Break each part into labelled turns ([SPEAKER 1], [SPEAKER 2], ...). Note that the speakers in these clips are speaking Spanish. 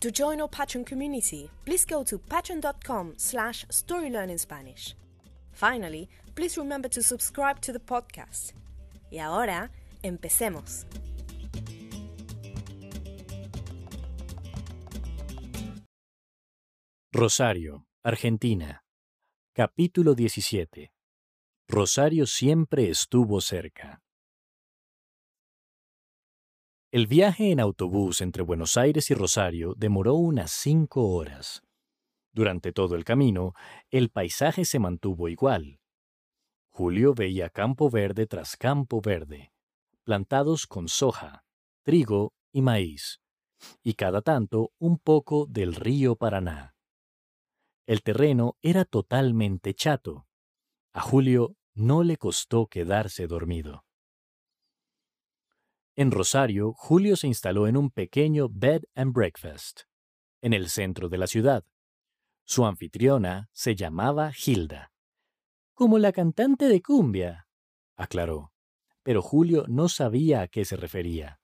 [SPEAKER 1] To join our Patreon community, please go to patreon.com slash storylearningspanish. Finally, please remember to subscribe to the podcast. Y ahora, empecemos.
[SPEAKER 2] Rosario, Argentina. Capítulo 17. Rosario siempre estuvo cerca. El viaje en autobús entre Buenos Aires y Rosario demoró unas cinco horas. Durante todo el camino, el paisaje se mantuvo igual. Julio veía campo verde tras campo verde, plantados con soja, trigo y maíz, y cada tanto un poco del río Paraná. El terreno era totalmente chato. A Julio no le costó quedarse dormido. En Rosario, Julio se instaló en un pequeño bed and breakfast, en el centro de la ciudad. Su anfitriona se llamaba Hilda. Como la cantante de cumbia, aclaró. Pero Julio no sabía a qué se refería.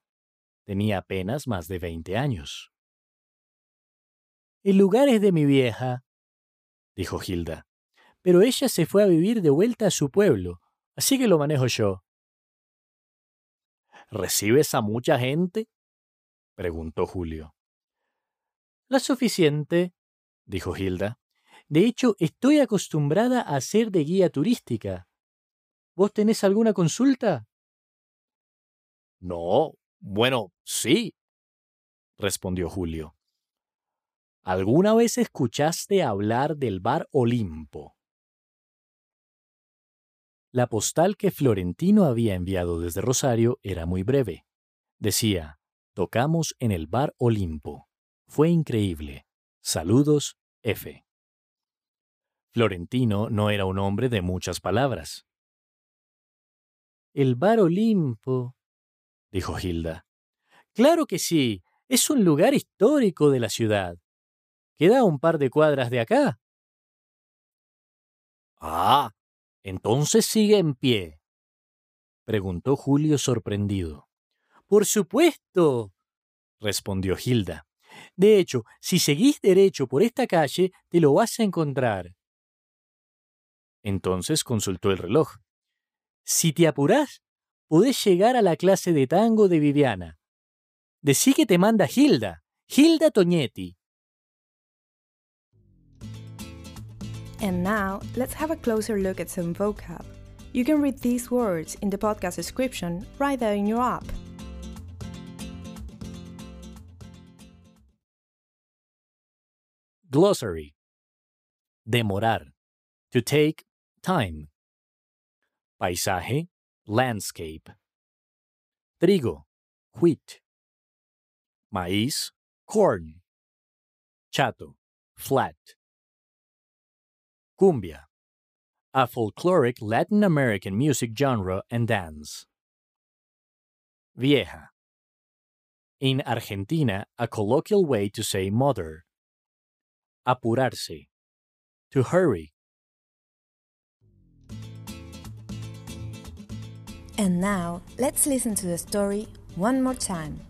[SPEAKER 2] Tenía apenas más de veinte años. El lugar es de mi vieja, dijo Hilda. Pero ella se fue a vivir de vuelta a su pueblo, así que lo manejo yo. ¿Recibes a mucha gente? preguntó Julio. La suficiente, dijo Hilda. De hecho, estoy acostumbrada a ser de guía turística. ¿Vos tenés alguna consulta? No, bueno, sí, respondió Julio. ¿Alguna vez escuchaste hablar del bar Olimpo? La postal que Florentino había enviado desde Rosario era muy breve. Decía, tocamos en el bar Olimpo. Fue increíble. Saludos, F. Florentino no era un hombre de muchas palabras. El bar Olimpo, dijo Hilda. Claro que sí, es un lugar histórico de la ciudad. Queda un par de cuadras de acá. Ah, entonces sigue en pie. preguntó Julio sorprendido. Por supuesto, respondió Hilda. De hecho, si seguís derecho por esta calle, te lo vas a encontrar. Entonces consultó el reloj. Si te apurás, podés llegar a la clase de tango de Viviana. Decí que te manda Hilda, Hilda Toñetti.
[SPEAKER 1] And now, let's have a closer look at some vocab. You can read these words in the podcast description right there in your app.
[SPEAKER 2] Glossary Demorar. To take time. Paisaje, landscape. Trigo, wheat. Maíz, corn. Chato, flat. Cumbia, a folkloric Latin American music genre and dance. Vieja, in Argentina, a colloquial way to say mother. Apurarse, to hurry.
[SPEAKER 1] And now, let's listen to the story one more time.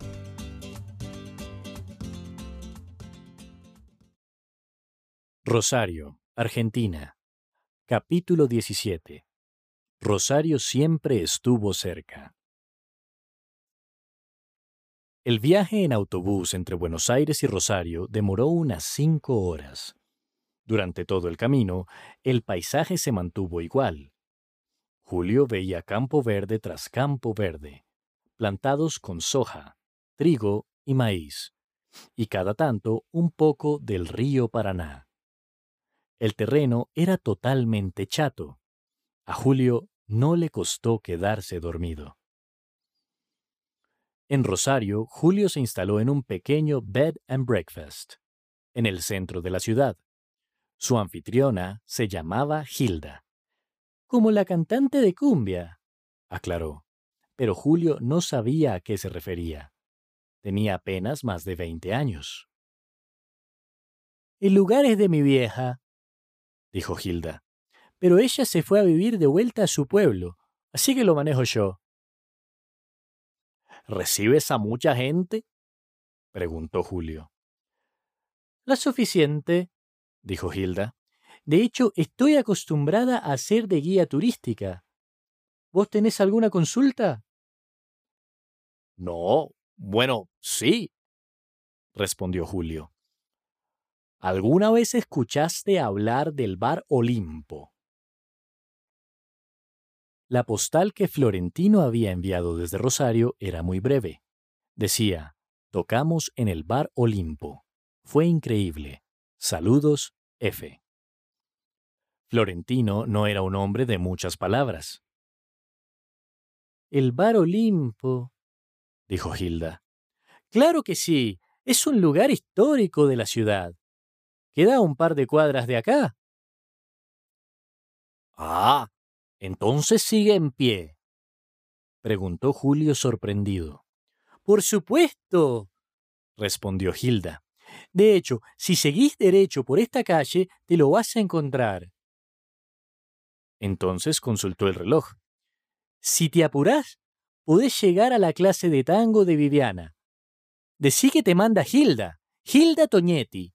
[SPEAKER 2] Rosario, Argentina. Capítulo 17. Rosario siempre estuvo cerca. El viaje en autobús entre Buenos Aires y Rosario demoró unas cinco horas. Durante todo el camino, el paisaje se mantuvo igual. Julio veía campo verde tras campo verde, plantados con soja, trigo y maíz, y cada tanto un poco del río Paraná. El terreno era totalmente chato. A Julio no le costó quedarse dormido. En Rosario, Julio se instaló en un pequeño bed and breakfast, en el centro de la ciudad. Su anfitriona se llamaba Hilda. Como la cantante de cumbia, aclaró. Pero Julio no sabía a qué se refería. Tenía apenas más de veinte años. El lugar es de mi vieja, dijo Hilda. Pero ella se fue a vivir de vuelta a su pueblo, así que lo manejo yo. ¿Recibes a mucha gente? preguntó Julio. La suficiente, dijo Hilda. De hecho, estoy acostumbrada a ser de guía turística. ¿Vos tenés alguna consulta? No, bueno, sí, respondió Julio. ¿Alguna vez escuchaste hablar del bar Olimpo? La postal que Florentino había enviado desde Rosario era muy breve. Decía, tocamos en el bar Olimpo. Fue increíble. Saludos, F. Florentino no era un hombre de muchas palabras. El bar Olimpo, dijo Hilda. Claro que sí, es un lugar histórico de la ciudad. Queda un par de cuadras de acá. Ah, entonces sigue en pie. preguntó Julio sorprendido. Por supuesto, respondió Hilda. De hecho, si seguís derecho por esta calle, te lo vas a encontrar. Entonces consultó el reloj. Si te apurás, podés llegar a la clase de tango de Viviana. Decí que te manda Hilda, Hilda Toñetti.